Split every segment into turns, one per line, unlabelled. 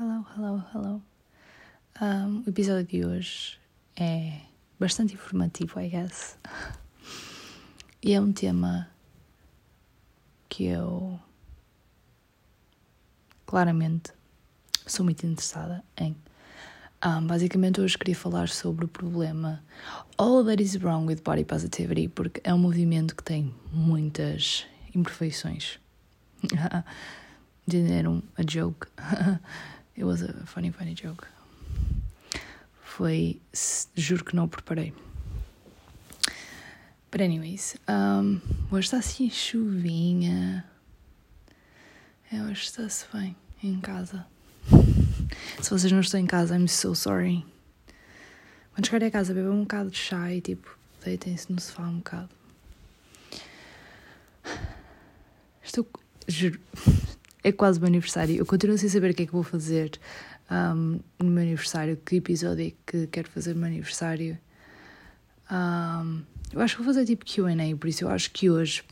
Hello, hello, hello. Um, o episódio de hoje é bastante informativo, I guess. E é um tema que eu claramente sou muito interessada em. Um, basicamente, hoje queria falar sobre o problema All That Is Wrong with Body Positivity, porque é um movimento que tem muitas imperfeições. Entenderam a joke? It was a funny, funny joke. Foi. Juro que não o preparei. But, anyways, um, hoje está assim chuvinha. É, hoje está-se bem em casa. Se vocês não estão em casa, I'm so sorry. Quando chegarem a casa, bebam um bocado de chá e tipo, deitem-se no sofá um bocado. Estou. Juro. É quase o meu aniversário. Eu continuo sem saber o que é que vou fazer um, no meu aniversário, que episódio é que quero fazer no meu aniversário. Um, eu acho que vou fazer tipo QA, por isso eu acho que hoje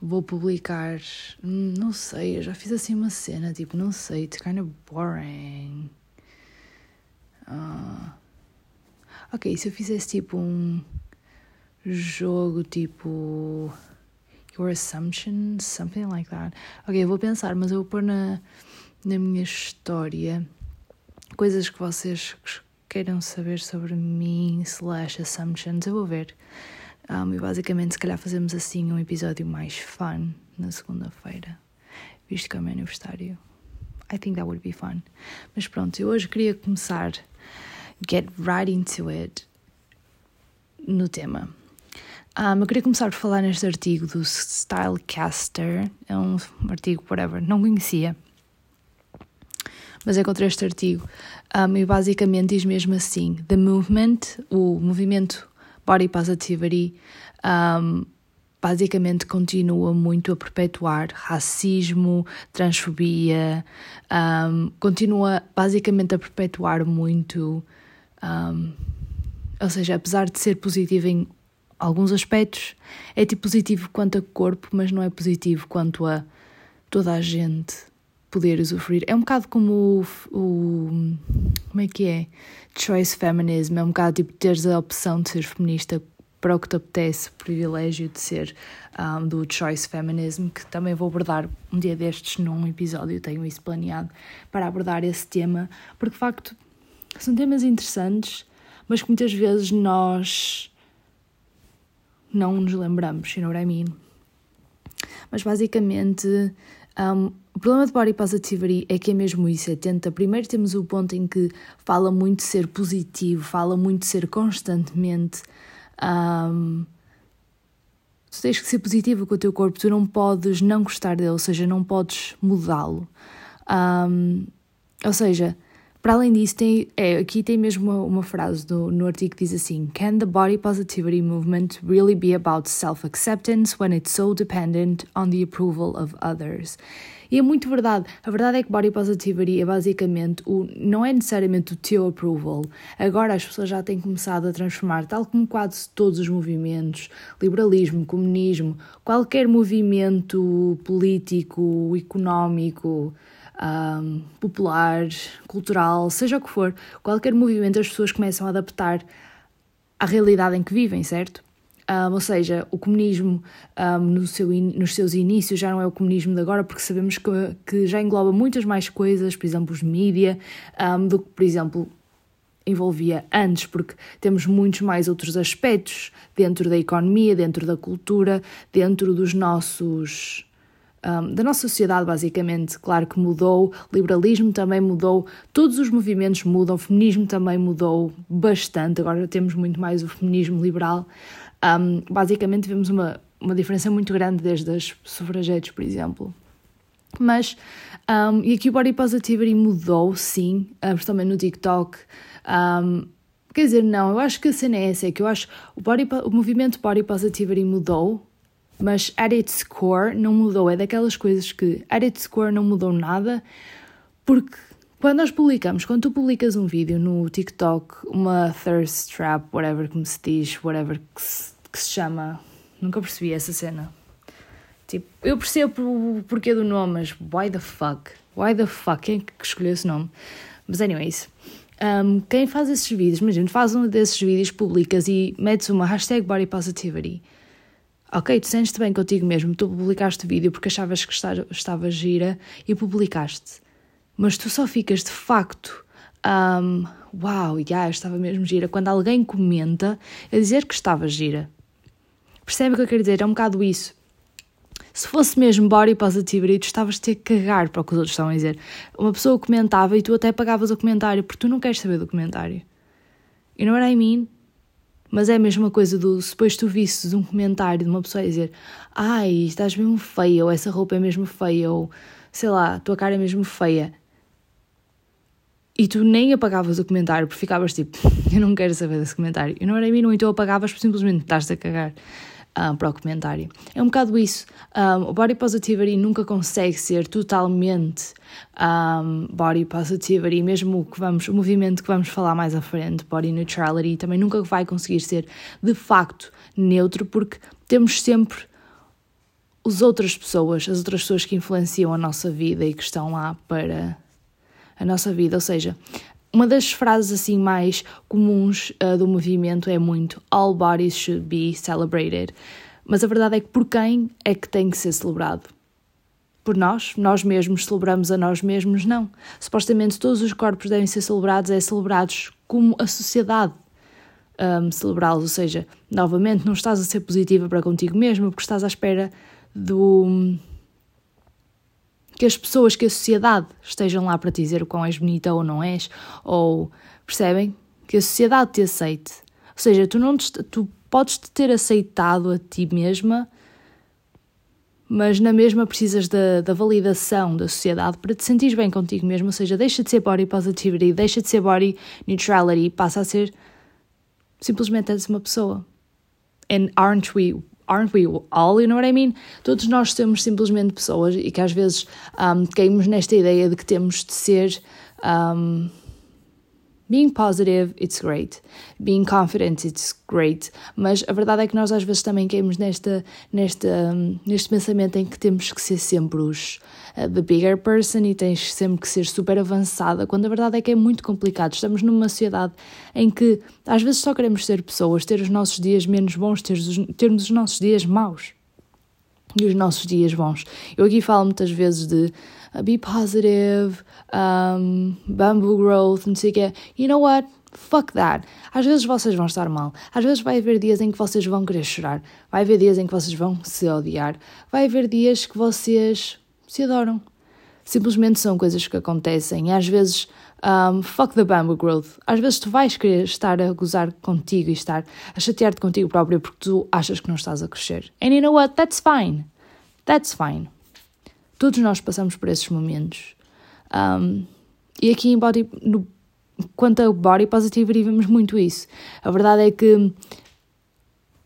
vou publicar. Não sei, eu já fiz assim uma cena, tipo, não sei, it's kind of boring. Uh, ok, se eu fizesse tipo um jogo tipo. Your assumptions, something like that. Ok, vou pensar, mas eu vou pôr na, na minha história coisas que vocês queiram saber sobre mim, slash assumptions, eu vou ver. Um, e basicamente, se calhar fazemos assim um episódio mais fun na segunda-feira, visto que é o meu aniversário. I think that would be fun. Mas pronto, eu hoje queria começar, get right into it, no tema. Um, eu queria começar por falar neste artigo do Stylecaster, é um artigo, whatever, não conhecia, mas encontrei este artigo um, e basicamente diz mesmo assim: The movement, o movimento Body Positivity, um, basicamente continua muito a perpetuar racismo, transfobia, um, continua basicamente a perpetuar muito. Ou seja, apesar de ser positivo em alguns aspectos, é tipo positivo quanto a corpo, mas não é positivo quanto a toda a gente poder usufruir. É um bocado como o, o, Como é que é? Choice feminism. É um bocado tipo teres a opção de ser feminista para o que te apetece, o privilégio de ser um, do choice feminism, que também vou abordar um dia destes num episódio, tenho isso planeado para abordar esse tema, porque de facto são temas interessantes, mas que muitas vezes nós não nos lembramos, you know what I mean? Mas basicamente um, o problema de body positivity é que é mesmo isso, é tenta, primeiro temos o ponto em que fala muito de ser positivo, fala muito de ser constantemente um, tu tens que ser positivo com o teu corpo, tu não podes não gostar dele, ou seja, não podes mudá-lo. Um, ou seja, para além disso, tem, é, aqui tem mesmo uma, uma frase do, no artigo que diz assim: Can the body positivity movement really be about self-acceptance when it's so dependent on the approval of others? E é muito verdade. A verdade é que body positivity é basicamente o, não é necessariamente o teu approval. Agora as pessoas já têm começado a transformar, tal como quase todos os movimentos, liberalismo, comunismo, qualquer movimento político, económico, um, popular, cultural, seja o que for, qualquer movimento as pessoas começam a adaptar à realidade em que vivem, certo? Um, ou seja, o comunismo um, no seu nos seus inícios já não é o comunismo de agora, porque sabemos que, que já engloba muitas mais coisas, por exemplo, os mídia, um, do que, por exemplo, envolvia antes, porque temos muitos mais outros aspectos dentro da economia, dentro da cultura, dentro dos nossos um, da nossa sociedade, basicamente. Claro que mudou, liberalismo também mudou, todos os movimentos mudam, o feminismo também mudou bastante, agora temos muito mais o feminismo liberal. Um, basicamente, vemos uma, uma diferença muito grande desde as sufragetes, por exemplo. Mas, um, e aqui o body positivity mudou, sim, uh, principalmente no TikTok. Um, quer dizer, não, eu acho que a cena é essa, é que eu acho o, body, o movimento body positivity mudou, mas at its core não mudou. É daquelas coisas que at its core não mudou nada, porque quando nós publicamos, quando tu publicas um vídeo no TikTok, uma thirst trap, whatever como se diz, whatever que se, que se chama, nunca percebi essa cena. Tipo, eu percebo o porquê do nome, mas why the fuck? Why the fuck? Quem é que escolheu esse nome? Mas anyways, um, quem faz esses vídeos, imagina, faz um desses vídeos, publicas e metes uma hashtag body positivity. Ok, tu sentes-te bem contigo mesmo, tu publicaste o vídeo porque achavas que estava gira e publicaste. Mas tu só ficas de facto, um, uau, yeah, estava mesmo gira, quando alguém comenta a dizer que estava gira. Percebe o que eu quero dizer? É um bocado isso. Se fosse mesmo body positivity, tu estavas a cagar para o que os outros estavam a dizer. Uma pessoa comentava e tu até pagavas o comentário, porque tu não queres saber do comentário. You know what I mean? Mas é a mesma coisa do se depois tu visses um comentário de uma pessoa a dizer ai, estás mesmo feia, ou essa roupa é mesmo feia, ou sei lá, a tua cara é mesmo feia. E tu nem apagavas o comentário porque ficavas tipo, eu não quero saber desse comentário. Know what I mean? Ou então apagavas por simplesmente estás a cagar um, para o comentário. É um bocado isso. Um, o body positivity nunca consegue ser totalmente um, body positivity, mesmo o, que vamos, o movimento que vamos falar mais à frente, body neutrality, também nunca vai conseguir ser de facto neutro, porque temos sempre as outras pessoas, as outras pessoas que influenciam a nossa vida e que estão lá para a nossa vida. Ou seja, uma das frases assim mais comuns uh, do movimento é muito All bodies should be celebrated. Mas a verdade é que por quem é que tem que ser celebrado? Por nós? Nós mesmos celebramos a nós mesmos? Não. Supostamente todos os corpos devem ser celebrados, é celebrados como a sociedade um, celebrá-los. Ou seja, novamente, não estás a ser positiva para contigo mesmo porque estás à espera do que as pessoas, que a sociedade estejam lá para te dizer o quão és bonita ou não és, ou percebem? Que a sociedade te aceite. Ou seja, tu, não te, tu podes te ter aceitado a ti mesma, mas na mesma precisas da, da validação da sociedade para te sentir bem contigo mesmo. Ou seja, deixa de ser body positivity, deixa de ser body neutrality, passa a ser simplesmente és uma pessoa. And aren't we aren't we all, you know what I mean? Todos nós somos simplesmente pessoas e que às vezes um, caímos nesta ideia de que temos de ser. Um, Being positive, it's great. Being confident, it's great. Mas a verdade é que nós às vezes também caímos nesta, nesta, neste pensamento em que temos que ser sempre os uh, the bigger person e tens sempre que ser super avançada, quando a verdade é que é muito complicado. Estamos numa sociedade em que às vezes só queremos ser pessoas, ter os nossos dias menos bons, ter os, termos os nossos dias maus e os nossos dias bons. Eu aqui falo muitas vezes de be positive, um, bamboo growth, não sei o quê. You know what? Fuck that. Às vezes vocês vão estar mal. Às vezes vai haver dias em que vocês vão querer chorar. Vai haver dias em que vocês vão se odiar. Vai haver dias que vocês se adoram. Simplesmente são coisas que acontecem. E às vezes, um, fuck the bamboo growth. Às vezes tu vais querer estar a gozar contigo e estar a chatear-te contigo próprio porque tu achas que não estás a crescer. And you know what? That's fine. That's fine. Todos nós passamos por esses momentos. Um, e aqui em body, no, quanto a body positivity, vemos muito isso. A verdade é que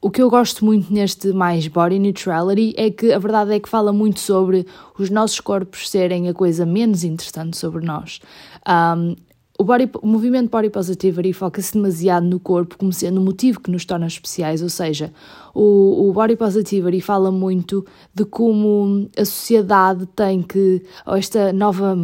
o que eu gosto muito neste mais body neutrality é que a verdade é que fala muito sobre os nossos corpos serem a coisa menos interessante sobre nós. Um, o, body, o movimento body positivity foca-se demasiado no corpo como sendo o motivo que nos torna especiais, ou seja, o, o body positivity fala muito de como a sociedade tem que, ou esta nova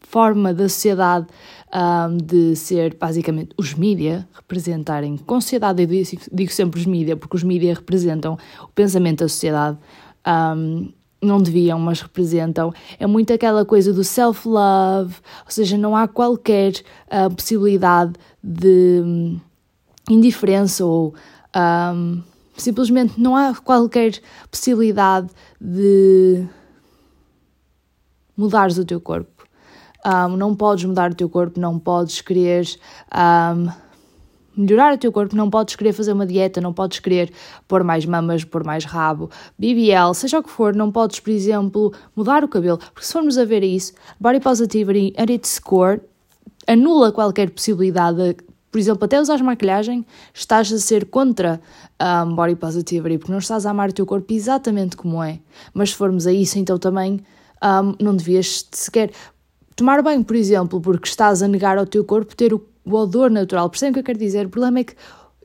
forma da sociedade um, de ser basicamente os mídia representarem com sociedade, eu digo, sempre os mídia, porque os mídia representam o pensamento da sociedade. Um, não deviam, mas representam. É muito aquela coisa do self-love, ou seja, não há qualquer uh, possibilidade de um, indiferença ou um, simplesmente não há qualquer possibilidade de mudares o teu corpo. Um, não podes mudar o teu corpo, não podes querer melhorar o teu corpo, não podes querer fazer uma dieta, não podes querer pôr mais mamas, pôr mais rabo, BBL, seja o que for, não podes, por exemplo, mudar o cabelo, porque se formos a ver isso, Body Positivity at its core anula qualquer possibilidade de, por exemplo, até usar maquilhagem, estás a ser contra um, Body Positivity, porque não estás a amar o teu corpo exatamente como é. Mas se formos a isso, então também um, não devias sequer tomar banho, por exemplo, porque estás a negar ao teu corpo ter o o odor natural. Percebem o que eu quero dizer? O problema é que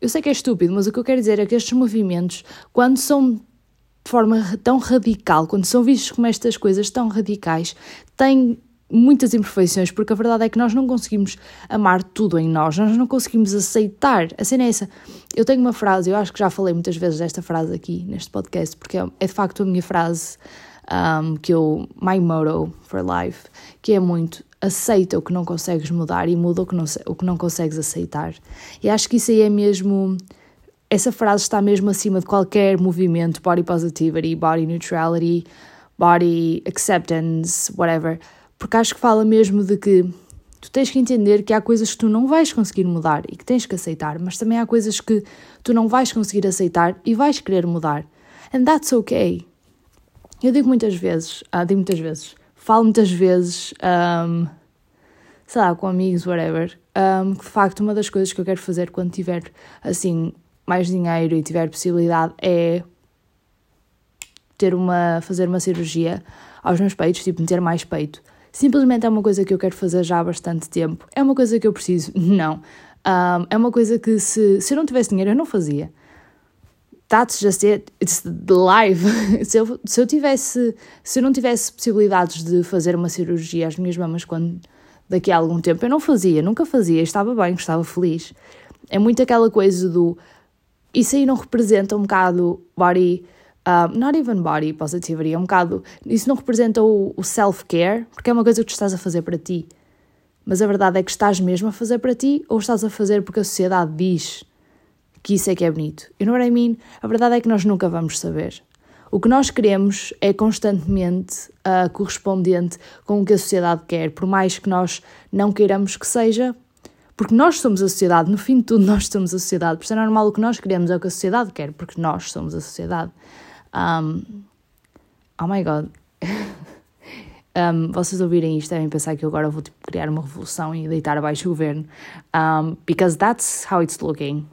eu sei que é estúpido, mas o que eu quero dizer é que estes movimentos, quando são de forma tão radical, quando são vistos como estas coisas tão radicais, têm muitas imperfeições, porque a verdade é que nós não conseguimos amar tudo em nós, nós não conseguimos aceitar. A cena é essa. Eu tenho uma frase, eu acho que já falei muitas vezes desta frase aqui neste podcast, porque é, é de facto a minha frase um, que eu, my motto for life, que é muito aceita o que não consegues mudar e muda o que não, o que não consegues aceitar. E acho que isso aí é mesmo. Essa frase está mesmo acima de qualquer movimento, body positivity, body neutrality, body acceptance, whatever porque acho que fala mesmo de que tu tens que entender que há coisas que tu não vais conseguir mudar e que tens que aceitar, mas também há coisas que tu não vais conseguir aceitar e vais querer mudar. And that's okay. Eu digo muitas vezes, ah, digo muitas vezes, falo muitas vezes, um, sei lá, com amigos, whatever, um, que de facto uma das coisas que eu quero fazer quando tiver, assim, mais dinheiro e tiver possibilidade é ter uma, fazer uma cirurgia aos meus peitos, tipo, meter mais peito. Simplesmente é uma coisa que eu quero fazer já há bastante tempo. É uma coisa que eu preciso? Não. Um, é uma coisa que se, se eu não tivesse dinheiro eu não fazia. It. It's the life. se, eu, se eu tivesse, se eu não tivesse possibilidades de fazer uma cirurgia às minhas mamas quando daqui a algum tempo, eu não fazia, nunca fazia, estava bem, estava feliz. É muito aquela coisa do isso aí não representa um bocado body um, not even body positivity, é um bocado. Isso não representa o, o self-care, porque é uma coisa que tu estás a fazer para ti. Mas a verdade é que estás mesmo a fazer para ti ou estás a fazer porque a sociedade diz que isso é que é bonito. You know what I mean? A verdade é que nós nunca vamos saber. O que nós queremos é constantemente uh, correspondente com o que a sociedade quer, por mais que nós não queiramos que seja, porque nós somos a sociedade, no fim de tudo, nós somos a sociedade. Por isso é normal o que nós queremos é o que a sociedade quer, porque nós somos a sociedade. Um, oh my god. um, vocês ouvirem isto devem pensar que eu agora vou tipo, criar uma revolução e deitar abaixo o governo. Um, because that's how it's looking.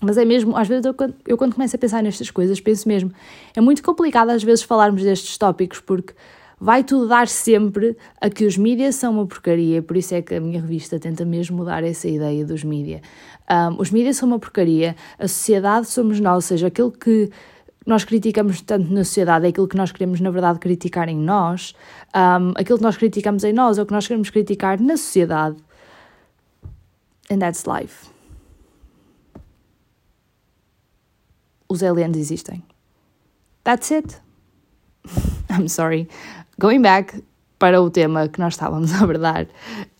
Mas é mesmo, às vezes eu, eu quando começo a pensar nestas coisas, penso mesmo, é muito complicado às vezes falarmos destes tópicos porque vai tudo dar sempre a que os mídias são uma porcaria, por isso é que a minha revista tenta mesmo mudar essa ideia dos mídias. Um, os mídias são uma porcaria, a sociedade somos nós, ou seja, aquilo que nós criticamos tanto na sociedade é aquilo que nós queremos, na verdade, criticar em nós, um, aquilo que nós criticamos em nós é o que nós queremos criticar na sociedade. And that's life. Os aliens existem. That's it. I'm sorry. Going back, para o tema que nós estávamos a abordar.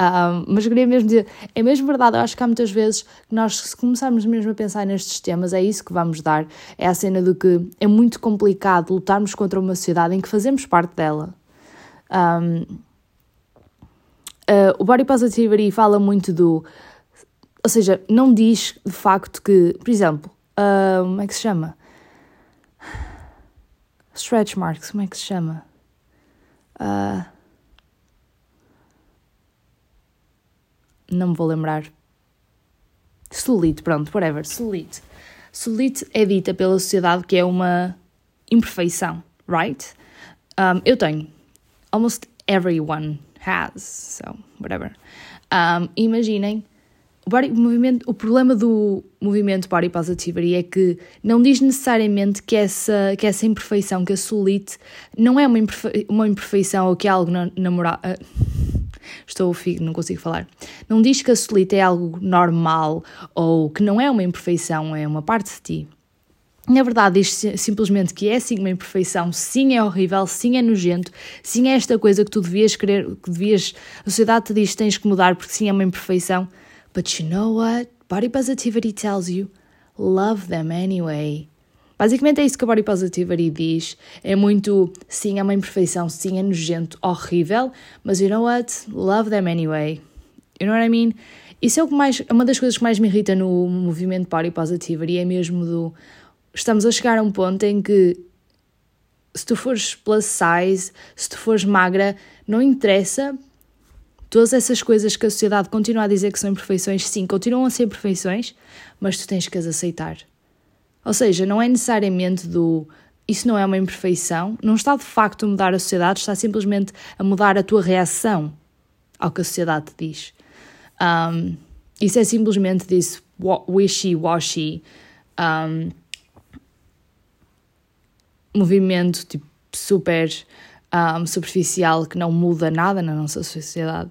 Um, mas queria mesmo dizer, é mesmo verdade, eu acho que há muitas vezes que nós, se começarmos mesmo a pensar nestes temas, é isso que vamos dar. É a cena do que é muito complicado lutarmos contra uma sociedade em que fazemos parte dela. Um, uh, o Body Positivity fala muito do. Ou seja, não diz de facto que, por exemplo, uh, como é que se chama? Stretch marks, como é que se chama? Uh, não me vou lembrar. Solite, pronto, whatever, solite. Solite é dita pela sociedade que é uma imperfeição, right? Um, eu tenho. Almost everyone has, so whatever. Um, imaginem, o, body, o, o problema do movimento Body Positivity é que não diz necessariamente que essa, que essa imperfeição, que a solite, não é uma, imperfe, uma imperfeição ou que é algo namoral. Uh, estou figo, não consigo falar. Não diz que a solita é algo normal ou que não é uma imperfeição, é uma parte de ti. Na verdade, diz simplesmente que é sim uma imperfeição, sim é horrível, sim é nojento, sim é esta coisa que tu devias querer, que devias. A sociedade te diz que tens que mudar porque sim é uma imperfeição. But you know what? Body positivity tells you love them anyway. Basicamente é isso que a Body Positivity diz. É muito, sim, é uma imperfeição, sim, é nojento, horrível, mas you know what? Love them anyway. You know what I mean? Isso é o que mais, uma das coisas que mais me irrita no movimento Body Positivity, é mesmo do. Estamos a chegar a um ponto em que se tu fores plus size, se tu fores magra, não interessa. Todas essas coisas que a sociedade continua a dizer que são imperfeições, sim, continuam a ser imperfeições, mas tu tens que as aceitar. Ou seja, não é necessariamente do isso não é uma imperfeição, não está de facto a mudar a sociedade, está simplesmente a mudar a tua reação ao que a sociedade te diz. Um, isso é simplesmente disso wishy-washy. Um, movimento tipo, super um, superficial que não muda nada na nossa sociedade.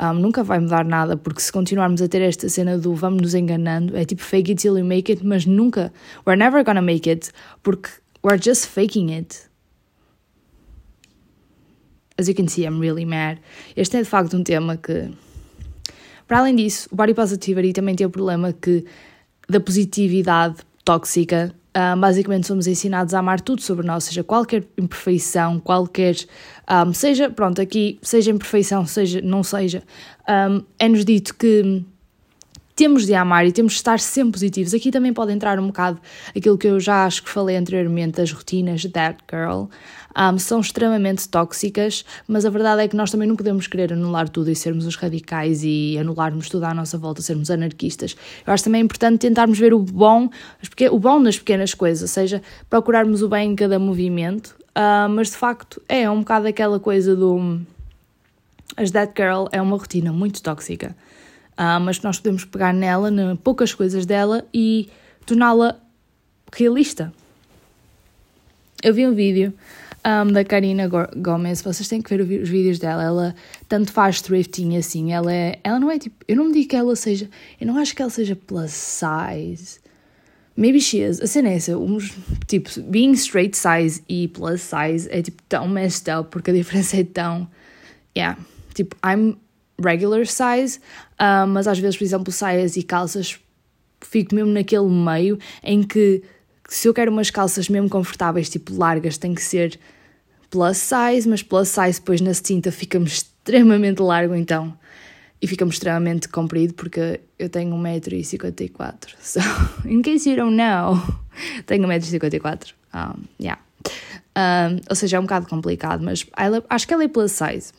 Um, nunca vai mudar nada, porque se continuarmos a ter esta cena do vamos nos enganando, é tipo fake it till you make it, mas nunca, we're never gonna make it, porque we're just faking it. As you can see, I'm really mad. Este é de facto um tema que, para além disso, o body positivity também tem o problema que da positividade tóxica um, basicamente somos ensinados a amar tudo sobre nós, seja qualquer imperfeição, qualquer. Um, seja, pronto, aqui, seja imperfeição, seja não seja, um, é-nos dito que temos de amar e temos de estar sempre positivos. Aqui também pode entrar um bocado aquilo que eu já acho que falei anteriormente, as rotinas That Girl. Um, são extremamente tóxicas, mas a verdade é que nós também não podemos querer anular tudo e sermos os radicais e anularmos tudo à nossa volta, sermos anarquistas. Eu acho também importante tentarmos ver o bom, o bom nas pequenas coisas, ou seja, procurarmos o bem em cada movimento, uh, mas de facto é um bocado aquela coisa do. As That Girl é uma rotina muito tóxica uh, mas nós podemos pegar nela, em poucas coisas dela e torná-la realista. Eu vi um vídeo um, da Karina Gomes, vocês têm que ver os vídeos dela. Ela tanto faz thrifting assim, ela é, ela não é tipo, eu não digo que ela seja, eu não acho que ela seja plus size. Maybe she is. A cena é essa, tipo, being straight size e plus size é tipo tão messed up porque a diferença é tão. Yeah. Tipo, I'm regular size, uh, mas às vezes, por exemplo, saias e calças, fico mesmo naquele meio em que se eu quero umas calças mesmo confortáveis, tipo largas, tem que ser plus size, mas plus size depois na cinta fica-me extremamente largo então e fica-me extremamente comprido porque eu tenho 1,54m. So, in case you don't know, tenho 1,54m. Um, yeah. Um, ou seja, é um bocado complicado, mas ela, acho que ela é plus size.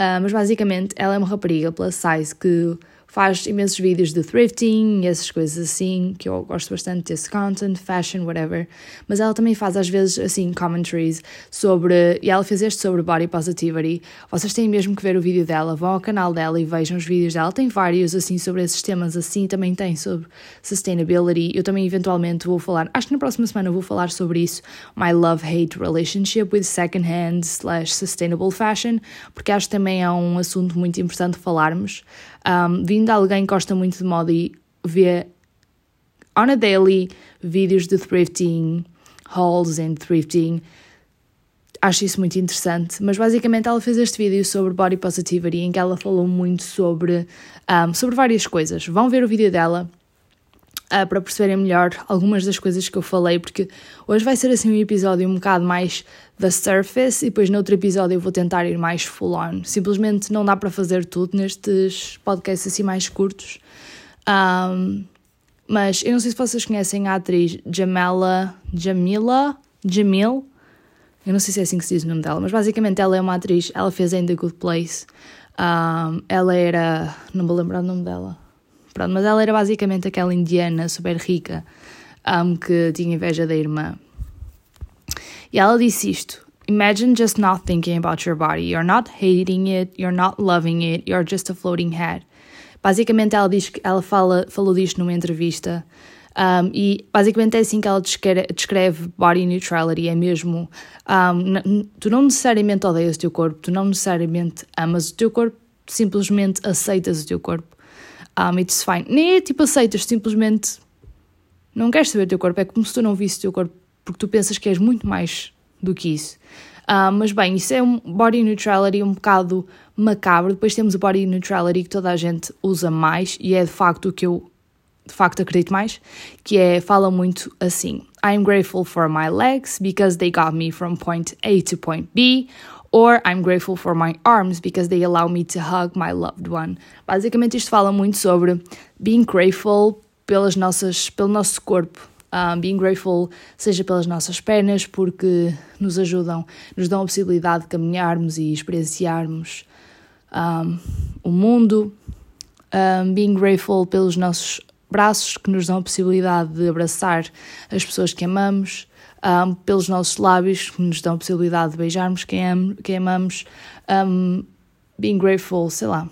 Uh, mas basicamente ela é uma rapariga plus size que faz imensos vídeos de thrifting essas coisas assim, que eu gosto bastante desse content, fashion, whatever. Mas ela também faz às vezes assim commentaries sobre. E ela fez este sobre body positivity. Vocês têm mesmo que ver o vídeo dela, vão ao canal dela e vejam os vídeos dela. Tem vários assim sobre esses temas assim, também tem sobre sustainability. Eu também eventualmente vou falar, acho que na próxima semana eu vou falar sobre isso, my love-hate relationship with second-hand slash sustainable fashion, porque acho que também é um assunto muito importante falarmos. Um, vindo alguém que gosta muito de moda e vê on a daily vídeos de thrifting, hauls and thrifting, acho isso muito interessante. Mas basicamente ela fez este vídeo sobre body positivity em que ela falou muito sobre, um, sobre várias coisas. Vão ver o vídeo dela uh, para perceberem melhor algumas das coisas que eu falei, porque hoje vai ser assim um episódio um bocado mais da surface e depois no outro episódio eu vou tentar ir mais full on. Simplesmente não dá para fazer tudo nestes podcasts assim mais curtos. Um, mas eu não sei se vocês conhecem a atriz Jamela, Jamila, Jamil, eu não sei se é assim que se diz o nome dela, mas basicamente ela é uma atriz, ela fez In The Good Place, um, ela era, não me lembro o nome dela, Pronto, mas ela era basicamente aquela indiana super rica um, que tinha inveja da irmã. E ela disse isto: Imagine just not thinking about your body. You're not hating it, you're not loving it, you're just a floating head. Basicamente, ela diz ela fala, falou disto numa entrevista. Um, e basicamente é assim que ela descreve, descreve body neutrality: é mesmo. Um, tu não necessariamente odeias o teu corpo, tu não necessariamente amas o teu corpo, simplesmente aceitas o teu corpo um, it's fine. Nem é tipo aceitas, simplesmente não queres saber do teu corpo. É como se tu não visse o teu corpo, porque tu pensas que és muito mais do que isso. Uh, mas bem, isso é um body neutrality um bocado macabro. Depois temos o body neutrality que toda a gente usa mais e é de facto o que eu de facto acredito mais, que é fala muito assim: I'm grateful for my legs because they got me from point A to point B, Or I'm grateful for my arms because they allow me to hug my loved one. Basicamente, isto fala muito sobre being grateful pelas nossas, pelo nosso corpo. Um, being grateful seja pelas nossas pernas, porque nos ajudam, nos dão a possibilidade de caminharmos e experienciarmos um, o mundo. Um, being grateful pelos nossos braços, que nos dão a possibilidade de abraçar as pessoas que amamos um, pelos nossos lábios, que nos dão a possibilidade de beijarmos quem, am quem amamos, um, being grateful, sei lá.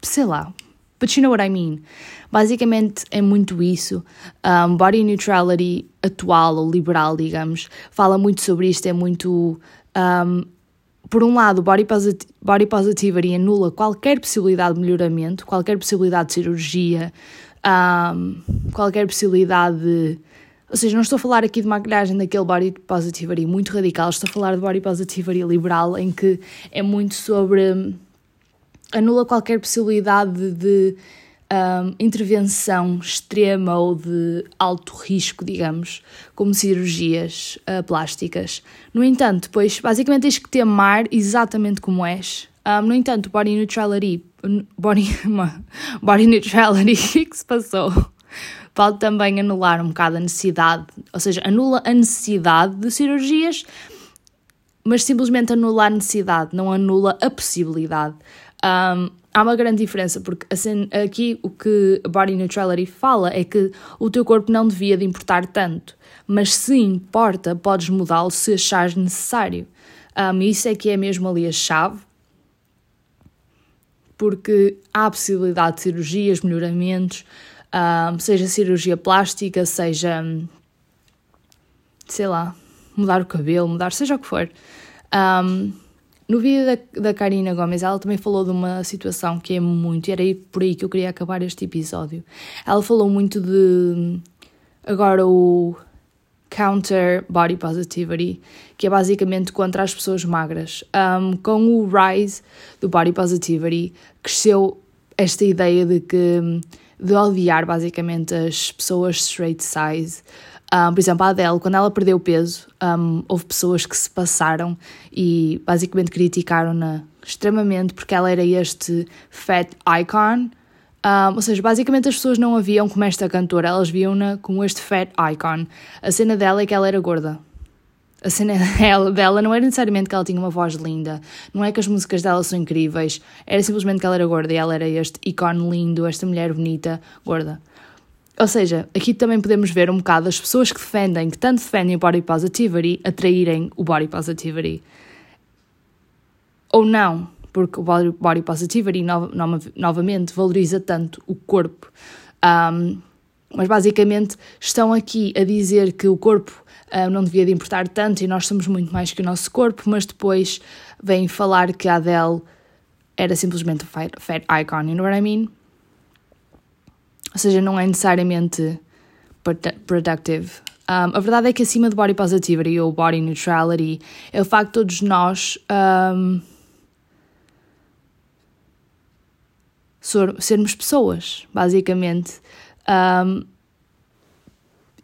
Sei lá. But you know what I mean? Basicamente é muito isso. Um, body neutrality atual ou liberal, digamos, fala muito sobre isto, é muito. Um, por um lado, body, posit body positivity anula qualquer possibilidade de melhoramento, qualquer possibilidade de cirurgia, um, qualquer possibilidade de. Ou seja, não estou a falar aqui de maquilhagem daquele body positivity muito radical, estou a falar de body positivity liberal, em que é muito sobre anula qualquer possibilidade de, um, intervenção extrema ou de alto risco, digamos, como cirurgias uh, plásticas. No entanto, depois, basicamente tens que te amar exatamente como és. Um, no entanto, body neutrality, body, body neutrality, o que se passou? Pode também anular um bocado a necessidade, ou seja, anula a necessidade de cirurgias, mas simplesmente anula a necessidade, não anula a possibilidade. Um, há uma grande diferença, porque assim, aqui o que a Body Neutrality fala é que o teu corpo não devia de importar tanto, mas se importa, podes mudá-lo se achares necessário. Um, isso é que é mesmo ali a chave, porque há possibilidade de cirurgias, melhoramentos, um, seja cirurgia plástica, seja, sei lá, mudar o cabelo, mudar, seja o que for. Um, no vídeo da, da Karina Gomes, ela também falou de uma situação que é muito, e era por aí que eu queria acabar este episódio. Ela falou muito de agora o counter body positivity, que é basicamente contra as pessoas magras. Um, com o rise do body positivity, cresceu esta ideia de que de odiar basicamente as pessoas straight size, um, por exemplo, a Adele, quando ela perdeu peso, um, houve pessoas que se passaram e basicamente criticaram-na extremamente porque ela era este fat icon. Um, ou seja, basicamente as pessoas não a viam como esta cantora, elas viam-na como este fat icon. A cena dela é que ela era gorda. A cena dela não era necessariamente que ela tinha uma voz linda, não é que as músicas dela são incríveis, era simplesmente que ela era gorda e ela era este ícone lindo, esta mulher bonita, gorda. Ou seja, aqui também podemos ver um bocado as pessoas que defendem, que tanto defendem o body positivity, atraírem o body positivity. Ou não, porque o body, positivity no, no, novamente valoriza tanto o corpo. Um, mas basicamente estão aqui a dizer que o corpo um, não devia de importar tanto e nós somos muito mais que o nosso corpo, mas depois vêm falar que a Adele era simplesmente fat, fat icon, you know what I mean? Ou seja, não é necessariamente productive. Um, a verdade é que acima de body positivity ou body neutrality é o facto de todos nós um, sermos pessoas, basicamente. Um,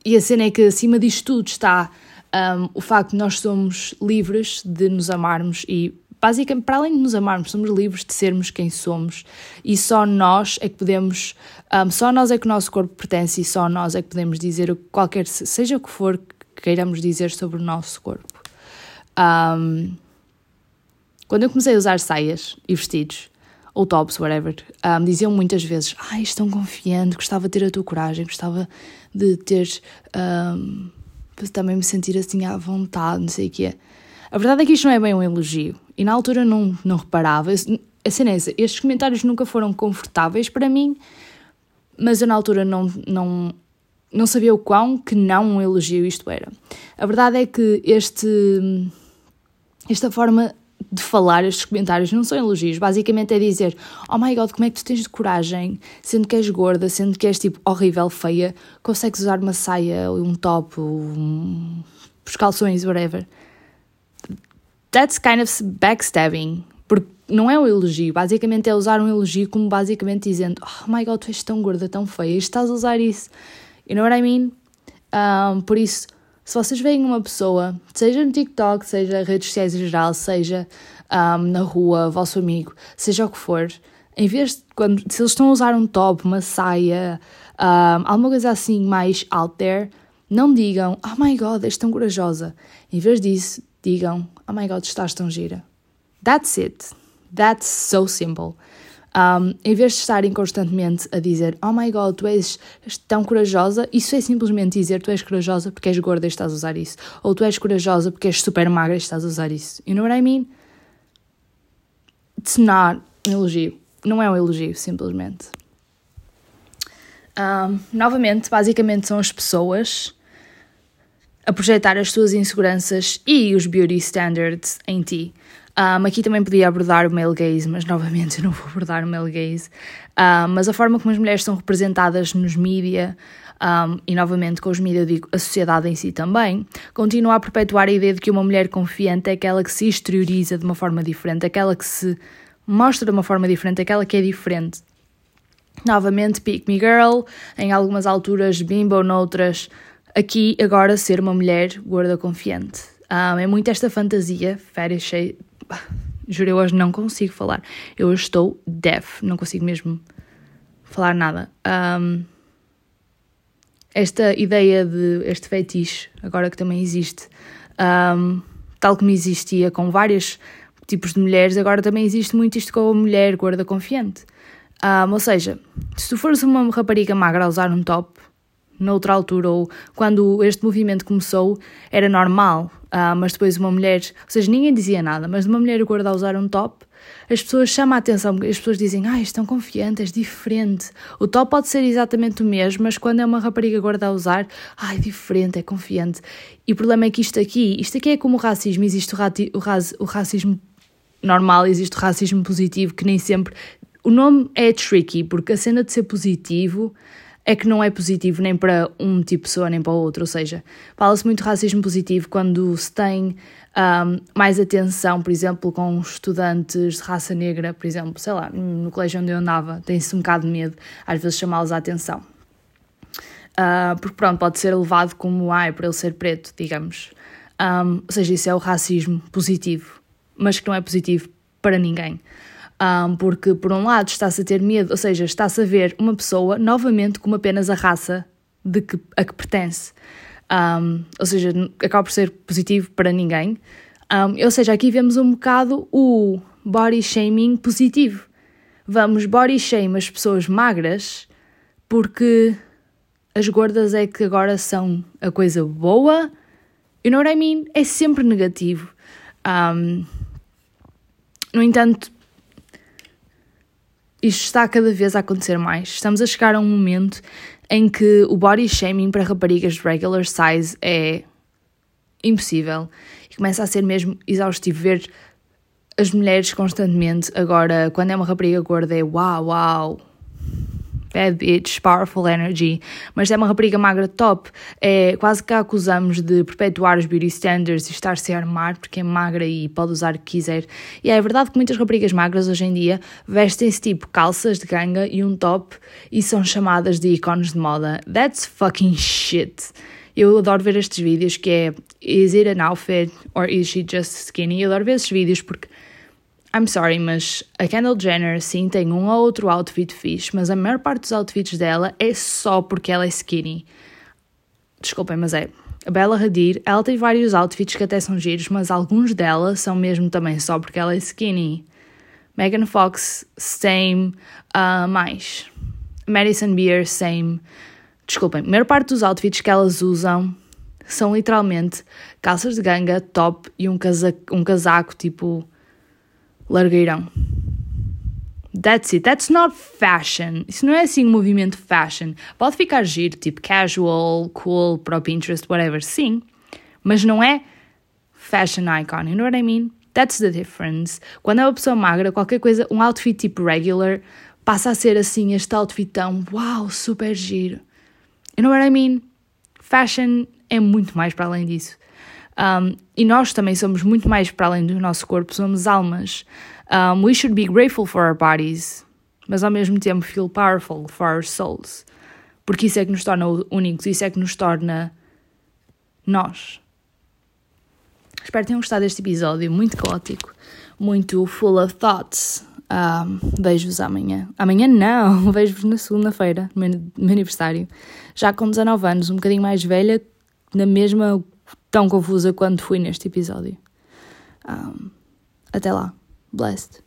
e a cena é que acima disto tudo está um, o facto de nós somos livres de nos amarmos e basicamente, para além de nos amarmos, somos livres de sermos quem somos e só nós é que podemos, um, só nós é que o nosso corpo pertence e só nós é que podemos dizer qualquer, seja o que for que queiramos dizer sobre o nosso corpo. Um, quando eu comecei a usar saias e vestidos, ou tops, whatever, um, diziam muitas vezes: Ai, ah, tão confiante, gostava de ter a tua coragem, gostava de ter. Um, também me sentir assim à vontade, não sei o que é. A verdade é que isto não é bem um elogio. E na altura não, não reparava. A cena é essa, estes comentários nunca foram confortáveis para mim, mas eu na altura não, não, não sabia o quão que não um elogio isto era. A verdade é que este, esta forma de falar, estes comentários, não são elogios. Basicamente é dizer: Oh my god, como é que tu tens de coragem, sendo que és gorda, sendo que és tipo horrível, feia, consegues usar uma saia, um top, um, os calções, whatever that's kind of backstabbing. Porque não é um elogio, basicamente é usar um elogio como basicamente dizendo Oh my god, tu és tão gorda, tão feia, estás a usar isso. You know what I mean? Um, por isso, se vocês veem uma pessoa, seja no TikTok, seja redes sociais em geral, seja um, na rua, vosso amigo, seja o que for, em vez de quando se eles estão a usar um top, uma saia, um, alguma coisa assim mais out there, não digam Oh my god, és tão corajosa. Em vez disso, digam: Oh my god, estás tão gira. That's it. That's so simple. Um, em vez de estarem constantemente a dizer Oh my god, tu és, tão corajosa, isso é simplesmente dizer tu és corajosa porque és gorda e estás a usar isso. Ou tu és corajosa porque és super magra e estás a usar isso. You know what I mean? It's not um elogio. Não é um elogio, simplesmente. Um, novamente, basicamente são as pessoas a projetar as suas inseguranças e os beauty standards em ti. Um, aqui também podia abordar o male gaze, mas novamente eu não vou abordar o male gaze. Um, mas a forma como as mulheres são representadas nos mídia, um, e novamente com os mídias eu digo a sociedade em si também, continua a perpetuar a ideia de que uma mulher confiante é aquela que se exterioriza de uma forma diferente, aquela que se mostra de uma forma diferente, aquela que é diferente. Novamente, Pick Me Girl, em algumas alturas bimbo, noutras, aqui agora ser uma mulher gorda confiante. Um, é muito esta fantasia, fetish, juro, eu hoje não consigo falar. Eu hoje estou deaf, não consigo mesmo falar nada. Um, esta ideia de este fetiche, agora que também existe, um, tal como existia com vários tipos de mulheres, agora também existe muito isto com a mulher gorda confiante. Um, ou seja, se tu fores uma rapariga magra a usar um top, noutra altura, ou quando este movimento começou, era normal, uh, mas depois uma mulher, ou seja, ninguém dizia nada, mas uma mulher gorda a usar um top, as pessoas chamam a atenção, as pessoas dizem, ah, estão confiantes, é diferente. O top pode ser exatamente o mesmo, mas quando é uma rapariga gorda a usar, ah, é diferente, é confiante. E o problema é que isto aqui, isto aqui é como o racismo, existe o, rati, o, o racismo normal, existe o racismo positivo, que nem sempre. O nome é tricky, porque a cena de ser positivo é que não é positivo nem para um tipo de pessoa nem para o outro. Ou seja, fala-se muito racismo positivo quando se tem um, mais atenção, por exemplo, com estudantes de raça negra, por exemplo, sei lá, no colégio onde eu andava, tem-se um bocado de medo às vezes chamá-los a atenção. Uh, porque pronto, pode ser levado como ai, por ele ser preto, digamos. Um, ou seja, isso é o racismo positivo, mas que não é positivo para ninguém. Um, porque, por um lado, está-se a ter medo, ou seja, está-se a ver uma pessoa novamente como apenas a raça de que, a que pertence. Um, ou seja, acaba por ser positivo para ninguém. Um, ou seja, aqui vemos um bocado o body shaming positivo. Vamos body shame as pessoas magras porque as gordas é que agora são a coisa boa. You know what I mean? É sempre negativo. Um, no entanto, isto está cada vez a acontecer mais. Estamos a chegar a um momento em que o body shaming para raparigas de regular size é impossível e começa a ser mesmo exaustivo ver as mulheres constantemente. Agora, quando é uma rapariga gorda, é uau, uau, bad bitch, powerful energy, mas é uma rapariga magra top, é quase que a acusamos de perpetuar os beauty standards e estar-se a armar porque é magra e pode usar o que quiser. E é verdade que muitas raparigas magras hoje em dia vestem-se tipo calças de ganga e um top e são chamadas de ícones de moda. That's fucking shit. Eu adoro ver estes vídeos que é Is it an outfit or is she just skinny? Eu adoro ver estes vídeos porque I'm sorry, mas a Kendall Jenner sim tem um ou outro outfit fixe, mas a maior parte dos outfits dela é só porque ela é skinny. Desculpem, mas é. A Bella Hadid, ela tem vários outfits que até são giros, mas alguns dela são mesmo também só porque ela é skinny. Megan Fox, same, uh, mais. Madison Beer, same. Desculpem, a maior parte dos outfits que elas usam são literalmente calças de ganga, top e um casaco, um casaco tipo largueirão. That's it. That's not fashion. Isso não é assim um movimento fashion. Pode ficar giro, tipo casual, cool, para o Pinterest, whatever, sim. Mas não é fashion icon. You know what I mean? That's the difference. Quando é uma pessoa magra, qualquer coisa, um outfit tipo regular, passa a ser assim, este outfit tão, wow, super giro. You know what I mean? Fashion é muito mais para além disso. Um, e nós também somos muito mais para além do nosso corpo, somos almas. Um, we should be grateful for our bodies, mas ao mesmo tempo feel powerful for our souls. Porque isso é que nos torna únicos, isso é que nos torna nós. Espero que tenham gostado deste episódio, muito caótico, muito full of thoughts. Um, Vejo-vos amanhã. Amanhã não, vejo-vos na segunda-feira, no meu aniversário. Já com 19 anos, um bocadinho mais velha, na mesma tão confusa quanto fui neste episódio. Um, até lá. Blessed.